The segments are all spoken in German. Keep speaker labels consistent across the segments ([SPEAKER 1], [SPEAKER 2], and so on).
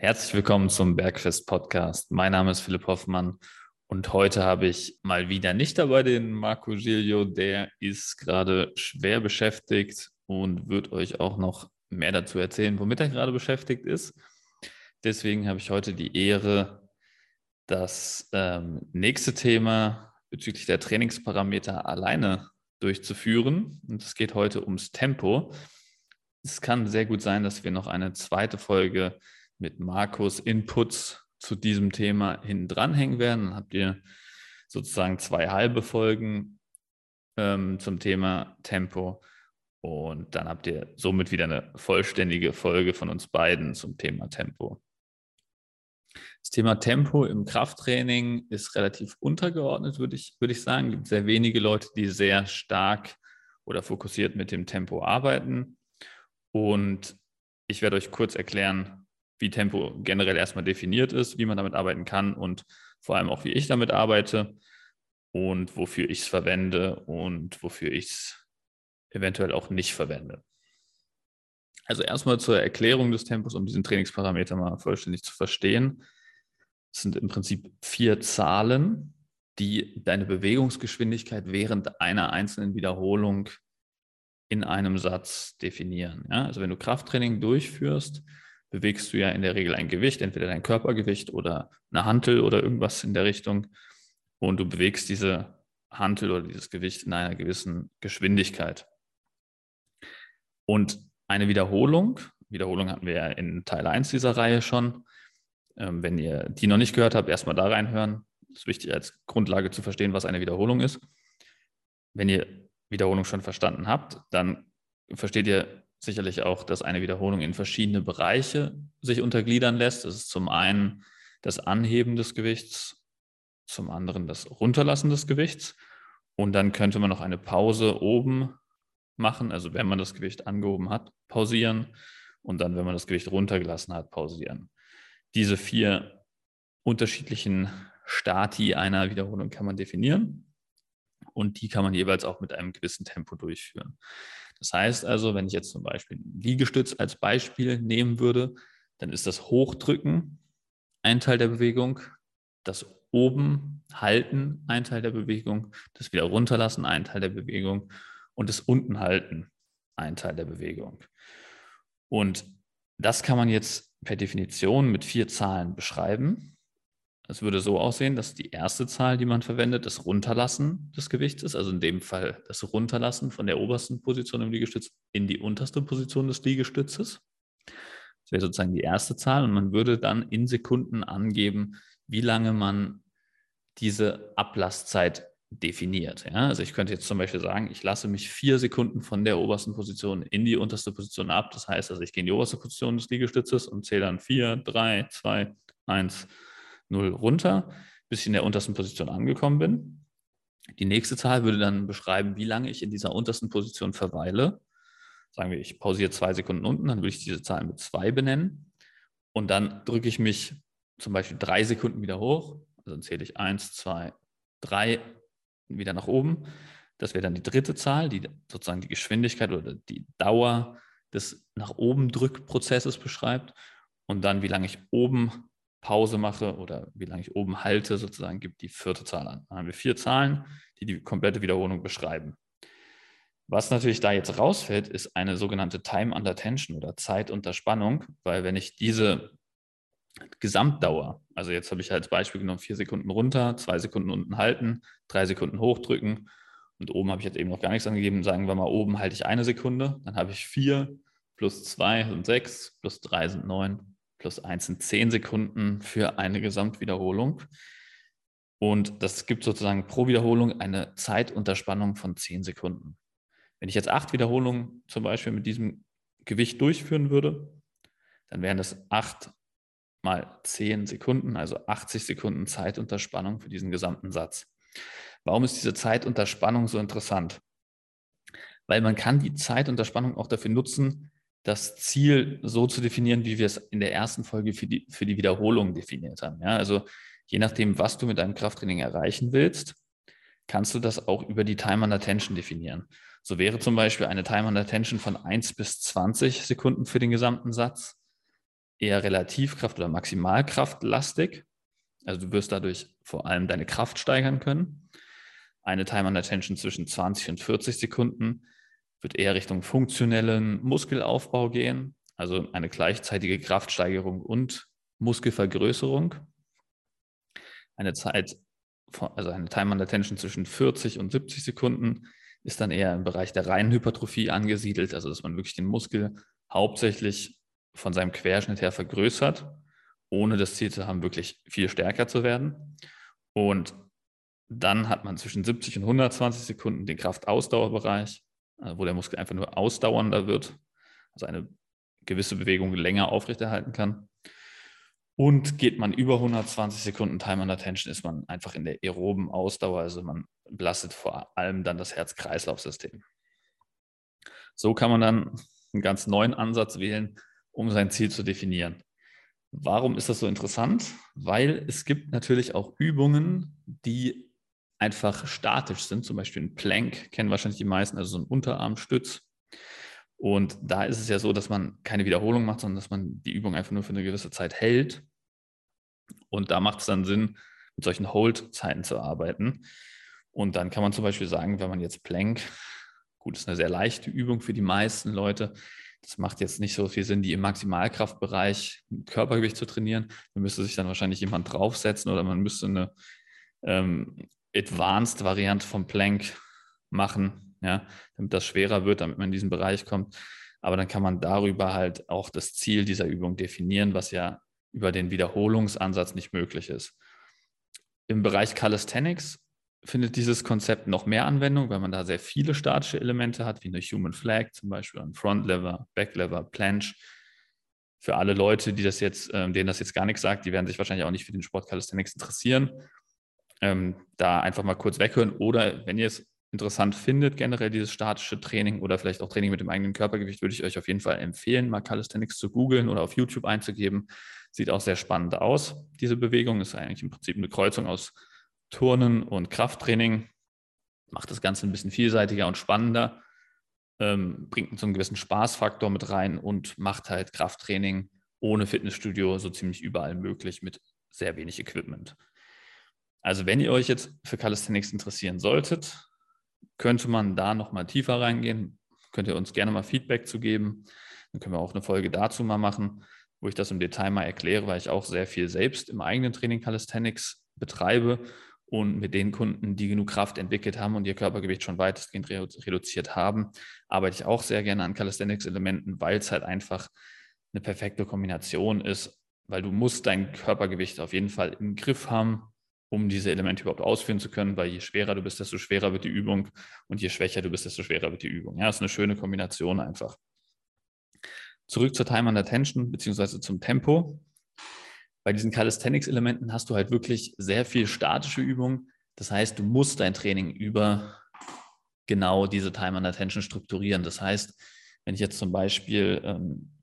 [SPEAKER 1] Herzlich willkommen zum Bergfest Podcast. Mein Name ist Philipp Hoffmann und heute habe ich mal wieder nicht dabei den Marco Giglio. Der ist gerade schwer beschäftigt und wird euch auch noch mehr dazu erzählen, womit er gerade beschäftigt ist. Deswegen habe ich heute die Ehre, das ähm, nächste Thema bezüglich der Trainingsparameter alleine durchzuführen. Und es geht heute ums Tempo. Es kann sehr gut sein, dass wir noch eine zweite Folge mit Markus Inputs zu diesem Thema hinten dranhängen werden. Dann habt ihr sozusagen zwei halbe Folgen ähm, zum Thema Tempo. Und dann habt ihr somit wieder eine vollständige Folge von uns beiden zum Thema Tempo. Das Thema Tempo im Krafttraining ist relativ untergeordnet, würde ich, würde ich sagen. Es gibt sehr wenige Leute, die sehr stark oder fokussiert mit dem Tempo arbeiten. Und ich werde euch kurz erklären, wie Tempo generell erstmal definiert ist, wie man damit arbeiten kann und vor allem auch, wie ich damit arbeite und wofür ich es verwende und wofür ich es eventuell auch nicht verwende. Also erstmal zur Erklärung des Tempos, um diesen Trainingsparameter mal vollständig zu verstehen. Es sind im Prinzip vier Zahlen, die deine Bewegungsgeschwindigkeit während einer einzelnen Wiederholung in einem Satz definieren. Ja? Also wenn du Krafttraining durchführst, bewegst du ja in der Regel ein Gewicht, entweder dein Körpergewicht oder eine Hantel oder irgendwas in der Richtung. Und du bewegst diese Hantel oder dieses Gewicht in einer gewissen Geschwindigkeit. Und eine Wiederholung, Wiederholung hatten wir ja in Teil 1 dieser Reihe schon. Ähm, wenn ihr die noch nicht gehört habt, erstmal da reinhören. Das ist wichtig als Grundlage zu verstehen, was eine Wiederholung ist. Wenn ihr Wiederholung schon verstanden habt, dann versteht ihr sicherlich auch, dass eine Wiederholung in verschiedene Bereiche sich untergliedern lässt. Das ist zum einen das Anheben des Gewichts, zum anderen das Runterlassen des Gewichts. Und dann könnte man noch eine Pause oben machen, also wenn man das Gewicht angehoben hat, pausieren und dann, wenn man das Gewicht runtergelassen hat, pausieren. Diese vier unterschiedlichen Stati einer Wiederholung kann man definieren und die kann man jeweils auch mit einem gewissen Tempo durchführen. Das heißt also, wenn ich jetzt zum Beispiel Liegestütz als Beispiel nehmen würde, dann ist das Hochdrücken ein Teil der Bewegung, das oben halten ein Teil der Bewegung, das wieder runterlassen ein Teil der Bewegung und das unten halten ein Teil der Bewegung. Und das kann man jetzt per Definition mit vier Zahlen beschreiben. Es würde so aussehen, dass die erste Zahl, die man verwendet, das Runterlassen des Gewichts ist, also in dem Fall das Runterlassen von der obersten Position im Liegestütz in die unterste Position des Liegestützes. Das wäre sozusagen die erste Zahl und man würde dann in Sekunden angeben, wie lange man diese Ablasszeit definiert. Ja? Also ich könnte jetzt zum Beispiel sagen, ich lasse mich vier Sekunden von der obersten Position in die unterste Position ab. Das heißt also, ich gehe in die oberste Position des Liegestützes und zähle dann vier, drei, zwei, eins 0 runter, bis ich in der untersten Position angekommen bin. Die nächste Zahl würde dann beschreiben, wie lange ich in dieser untersten Position verweile. Sagen wir, ich pausiere zwei Sekunden unten, dann würde ich diese Zahl mit 2 benennen. Und dann drücke ich mich zum Beispiel drei Sekunden wieder hoch. Also dann zähle ich 1, 2, 3 wieder nach oben. Das wäre dann die dritte Zahl, die sozusagen die Geschwindigkeit oder die Dauer des nach oben Drückprozesses beschreibt. Und dann, wie lange ich oben Pause mache oder wie lange ich oben halte, sozusagen gibt die vierte Zahl an. Dann haben wir vier Zahlen, die die komplette Wiederholung beschreiben. Was natürlich da jetzt rausfällt, ist eine sogenannte Time under Tension oder Zeit unter Spannung, weil wenn ich diese Gesamtdauer, also jetzt habe ich als Beispiel genommen, vier Sekunden runter, zwei Sekunden unten halten, drei Sekunden hochdrücken und oben habe ich jetzt eben noch gar nichts angegeben, sagen wir mal, oben halte ich eine Sekunde, dann habe ich vier plus zwei sind sechs, plus drei sind neun, plus 1 sind 10 Sekunden für eine Gesamtwiederholung. Und das gibt sozusagen pro Wiederholung eine Zeitunterspannung von 10 Sekunden. Wenn ich jetzt acht Wiederholungen zum Beispiel mit diesem Gewicht durchführen würde, dann wären das 8 mal 10 Sekunden, also 80 Sekunden Zeitunterspannung für diesen gesamten Satz. Warum ist diese Zeitunterspannung so interessant? Weil man kann die Zeitunterspannung auch dafür nutzen, das Ziel so zu definieren, wie wir es in der ersten Folge für die, für die Wiederholung definiert haben. Ja, also je nachdem, was du mit deinem Krafttraining erreichen willst, kannst du das auch über die Time under Tension definieren. So wäre zum Beispiel eine Time under Tension von 1 bis 20 Sekunden für den gesamten Satz eher Relativkraft oder Maximalkraftlastig. Also du wirst dadurch vor allem deine Kraft steigern können. Eine Time under Tension zwischen 20 und 40 Sekunden wird eher Richtung funktionellen Muskelaufbau gehen, also eine gleichzeitige Kraftsteigerung und Muskelvergrößerung. Eine Zeit, also eine Time under Tension zwischen 40 und 70 Sekunden ist dann eher im Bereich der reinen Hypertrophie angesiedelt, also dass man wirklich den Muskel hauptsächlich von seinem Querschnitt her vergrößert, ohne das Ziel zu haben, wirklich viel stärker zu werden. Und dann hat man zwischen 70 und 120 Sekunden den Kraftausdauerbereich, wo der Muskel einfach nur ausdauernder wird, also eine gewisse Bewegung länger aufrechterhalten kann. Und geht man über 120 Sekunden Time under Tension, ist man einfach in der aeroben Ausdauer, also man belastet vor allem dann das Herz-Kreislauf-System. So kann man dann einen ganz neuen Ansatz wählen, um sein Ziel zu definieren. Warum ist das so interessant? Weil es gibt natürlich auch Übungen, die einfach statisch sind, zum Beispiel ein Plank, kennen wahrscheinlich die meisten, also so ein Unterarmstütz. Und da ist es ja so, dass man keine Wiederholung macht, sondern dass man die Übung einfach nur für eine gewisse Zeit hält. Und da macht es dann Sinn, mit solchen Hold-Zeiten zu arbeiten. Und dann kann man zum Beispiel sagen, wenn man jetzt Plank, gut, ist eine sehr leichte Übung für die meisten Leute, das macht jetzt nicht so viel Sinn, die im Maximalkraftbereich Körpergewicht zu trainieren. Da müsste sich dann wahrscheinlich jemand draufsetzen oder man müsste eine ähm, Advanced-Variante vom Plank machen, ja, damit das schwerer wird, damit man in diesen Bereich kommt. Aber dann kann man darüber halt auch das Ziel dieser Übung definieren, was ja über den Wiederholungsansatz nicht möglich ist. Im Bereich Calisthenics findet dieses Konzept noch mehr Anwendung, weil man da sehr viele statische Elemente hat, wie eine Human Flag zum Beispiel, ein Front Lever, Back Lever, Planche. Für alle Leute, die das jetzt, ähm, denen das jetzt gar nichts sagt, die werden sich wahrscheinlich auch nicht für den Sport Calisthenics interessieren. Ähm, da einfach mal kurz weghören oder wenn ihr es interessant findet, generell dieses statische Training oder vielleicht auch Training mit dem eigenen Körpergewicht, würde ich euch auf jeden Fall empfehlen, mal Calisthenics zu googeln oder auf YouTube einzugeben. Sieht auch sehr spannend aus. Diese Bewegung ist eigentlich im Prinzip eine Kreuzung aus Turnen und Krafttraining. Macht das Ganze ein bisschen vielseitiger und spannender, ähm, bringt so einen gewissen Spaßfaktor mit rein und macht halt Krafttraining ohne Fitnessstudio so ziemlich überall möglich mit sehr wenig Equipment. Also wenn ihr euch jetzt für Calisthenics interessieren solltet, könnte man da nochmal tiefer reingehen. Könnt ihr uns gerne mal Feedback zu geben. Dann können wir auch eine Folge dazu mal machen, wo ich das im Detail mal erkläre, weil ich auch sehr viel selbst im eigenen Training Calisthenics betreibe und mit den Kunden, die genug Kraft entwickelt haben und ihr Körpergewicht schon weitestgehend reduziert haben, arbeite ich auch sehr gerne an Calisthenics-Elementen, weil es halt einfach eine perfekte Kombination ist, weil du musst dein Körpergewicht auf jeden Fall im Griff haben, um diese Elemente überhaupt ausführen zu können, weil je schwerer du bist, desto schwerer wird die Übung und je schwächer du bist, desto schwerer wird die Übung. Ja, ist eine schöne Kombination einfach. Zurück zur Time and Attention beziehungsweise zum Tempo bei diesen Calisthenics-Elementen hast du halt wirklich sehr viel statische Übung. Das heißt, du musst dein Training über genau diese Time and Attention strukturieren. Das heißt, wenn ich jetzt zum Beispiel ähm,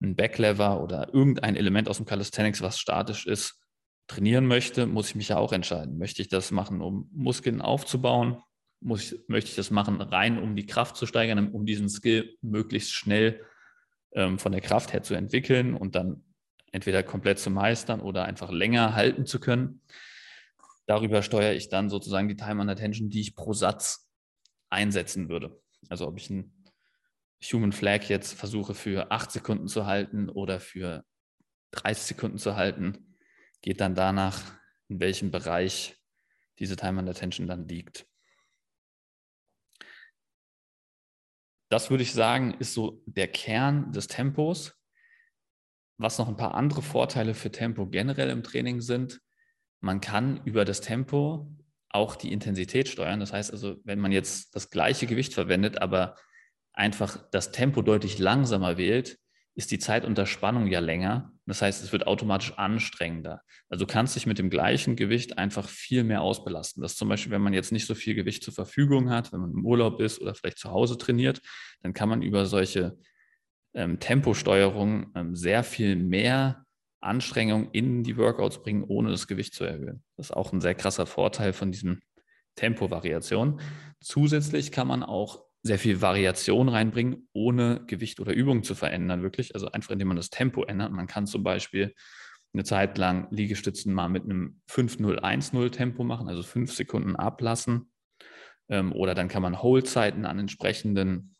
[SPEAKER 1] ein Backlever oder irgendein Element aus dem Calisthenics, was statisch ist, trainieren möchte, muss ich mich ja auch entscheiden. Möchte ich das machen, um Muskeln aufzubauen? Muss ich, möchte ich das machen, rein um die Kraft zu steigern, um diesen Skill möglichst schnell ähm, von der Kraft her zu entwickeln und dann entweder komplett zu meistern oder einfach länger halten zu können. Darüber steuere ich dann sozusagen die Time and Attention, die ich pro Satz einsetzen würde. Also ob ich einen Human Flag jetzt versuche für 8 Sekunden zu halten oder für 30 Sekunden zu halten, geht dann danach, in welchem Bereich diese Time and Attention dann liegt. Das würde ich sagen, ist so der Kern des Tempos was noch ein paar andere Vorteile für Tempo generell im Training sind, man kann über das Tempo auch die Intensität steuern. Das heißt also, wenn man jetzt das gleiche Gewicht verwendet, aber einfach das Tempo deutlich langsamer wählt, ist die Zeit unter Spannung ja länger. Das heißt, es wird automatisch anstrengender. Also du kannst dich mit dem gleichen Gewicht einfach viel mehr ausbelasten. Das ist zum Beispiel, wenn man jetzt nicht so viel Gewicht zur Verfügung hat, wenn man im Urlaub ist oder vielleicht zu Hause trainiert, dann kann man über solche ähm, Temposteuerung ähm, sehr viel mehr Anstrengung in die Workouts bringen, ohne das Gewicht zu erhöhen. Das ist auch ein sehr krasser Vorteil von diesem Tempovariation. Zusätzlich kann man auch sehr viel Variation reinbringen, ohne Gewicht oder Übung zu verändern, wirklich. Also einfach, indem man das Tempo ändert. Man kann zum Beispiel eine Zeit lang Liegestützen mal mit einem 5-0-1-0 Tempo machen, also fünf Sekunden ablassen. Ähm, oder dann kann man Holdzeiten an entsprechenden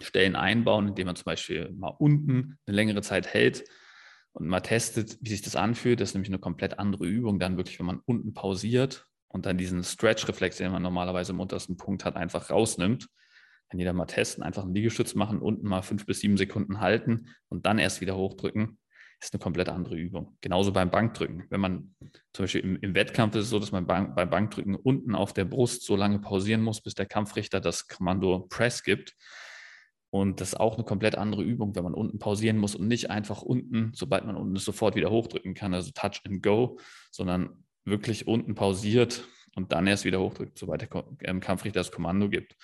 [SPEAKER 1] Stellen einbauen, indem man zum Beispiel mal unten eine längere Zeit hält und mal testet, wie sich das anfühlt. Das ist nämlich eine komplett andere Übung, dann wirklich, wenn man unten pausiert und dann diesen Stretch-Reflex, den man normalerweise im untersten Punkt hat, einfach rausnimmt. Kann jeder mal testen, einfach einen Liegestütz machen, unten mal fünf bis sieben Sekunden halten und dann erst wieder hochdrücken. Ist eine komplett andere Übung. Genauso beim Bankdrücken. Wenn man zum Beispiel im, im Wettkampf ist es so, dass man beim, beim Bankdrücken unten auf der Brust so lange pausieren muss, bis der Kampfrichter das Kommando Press gibt. Und das ist auch eine komplett andere Übung, wenn man unten pausieren muss und nicht einfach unten, sobald man unten ist, sofort wieder hochdrücken kann, also Touch and Go, sondern wirklich unten pausiert und dann erst wieder hochdrückt, sobald der ähm, Kampfrichter das Kommando gibt.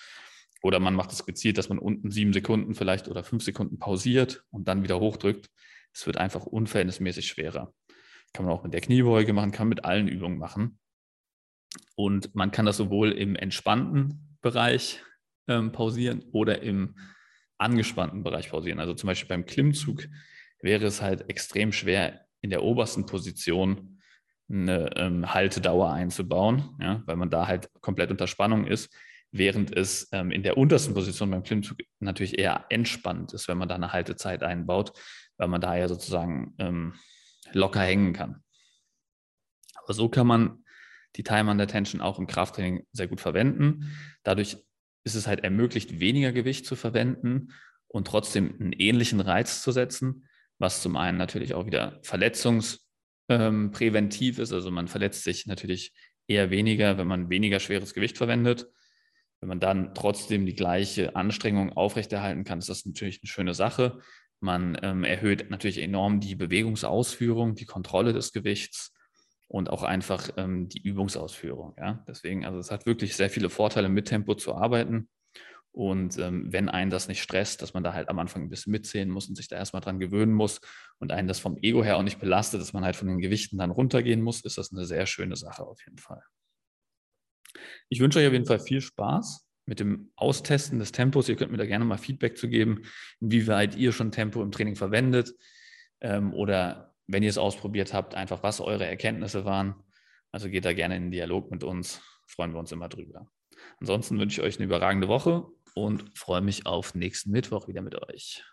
[SPEAKER 1] Oder man macht es gezielt, dass man unten sieben Sekunden vielleicht oder fünf Sekunden pausiert und dann wieder hochdrückt. Es wird einfach unverhältnismäßig schwerer. Kann man auch mit der Kniebeuge machen, kann mit allen Übungen machen. Und man kann das sowohl im entspannten Bereich ähm, pausieren oder im angespannten Bereich pausieren. Also zum Beispiel beim Klimmzug wäre es halt extrem schwer, in der obersten Position eine ähm, Haltedauer einzubauen, ja, weil man da halt komplett unter Spannung ist, während es ähm, in der untersten Position beim Klimmzug natürlich eher entspannt ist, wenn man da eine Haltezeit einbaut, weil man da ja sozusagen ähm, locker hängen kann. Aber so kann man die Time Under Tension auch im Krafttraining sehr gut verwenden. Dadurch ist es halt ermöglicht, weniger Gewicht zu verwenden und trotzdem einen ähnlichen Reiz zu setzen, was zum einen natürlich auch wieder verletzungspräventiv ähm, ist. Also man verletzt sich natürlich eher weniger, wenn man weniger schweres Gewicht verwendet. Wenn man dann trotzdem die gleiche Anstrengung aufrechterhalten kann, ist das natürlich eine schöne Sache. Man ähm, erhöht natürlich enorm die Bewegungsausführung, die Kontrolle des Gewichts und auch einfach ähm, die Übungsausführung. Ja? Deswegen, also es hat wirklich sehr viele Vorteile, mit Tempo zu arbeiten. Und ähm, wenn einen das nicht stresst, dass man da halt am Anfang ein bisschen mitzählen muss und sich da erstmal dran gewöhnen muss und einen das vom Ego her auch nicht belastet, dass man halt von den Gewichten dann runtergehen muss, ist das eine sehr schöne Sache auf jeden Fall. Ich wünsche euch auf jeden Fall viel Spaß mit dem Austesten des Tempos. Ihr könnt mir da gerne mal Feedback zu geben, inwieweit ihr schon Tempo im Training verwendet ähm, oder wenn ihr es ausprobiert habt, einfach was eure Erkenntnisse waren. Also geht da gerne in den Dialog mit uns. Freuen wir uns immer drüber. Ansonsten wünsche ich euch eine überragende Woche und freue mich auf nächsten Mittwoch wieder mit euch.